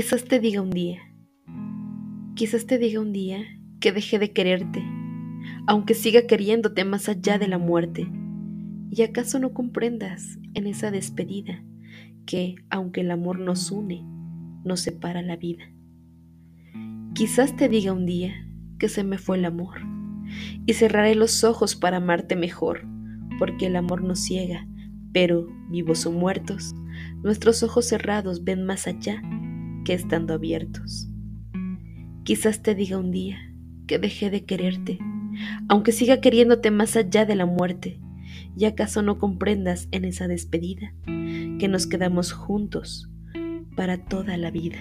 Quizás te diga un día, quizás te diga un día que dejé de quererte, aunque siga queriéndote más allá de la muerte. ¿Y acaso no comprendas en esa despedida que, aunque el amor nos une, nos separa la vida? Quizás te diga un día que se me fue el amor y cerraré los ojos para amarte mejor, porque el amor nos ciega, pero, vivos o muertos, nuestros ojos cerrados ven más allá estando abiertos. Quizás te diga un día que dejé de quererte, aunque siga queriéndote más allá de la muerte, y acaso no comprendas en esa despedida que nos quedamos juntos para toda la vida.